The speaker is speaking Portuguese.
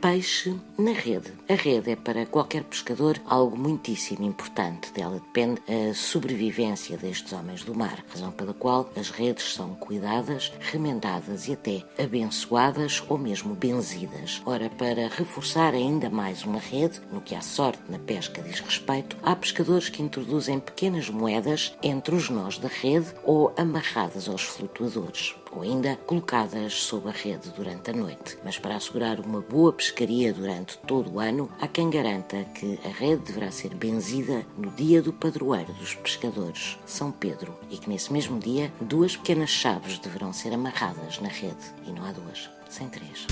peixe na rede. A rede é para qualquer pescador algo muitíssimo importante. Dela depende a sobrevivência destes homens do mar, razão pela qual as redes são cuidadas, remendadas e até abençoadas ou mesmo benzidas. Ora, para reforçar ainda mais uma rede, no que à sorte na pesca diz respeito, há pescadores que introduzem pequenas moedas entre os nós da rede ou amarradas aos flutuadores ou ainda colocadas sob a rede durante a noite. Mas para assegurar uma boa pescaria durante todo o ano, há quem garanta que a rede deverá ser benzida no dia do padroeiro dos pescadores, São Pedro, e que nesse mesmo dia duas pequenas chaves deverão ser amarradas na rede. E não há duas, sem três.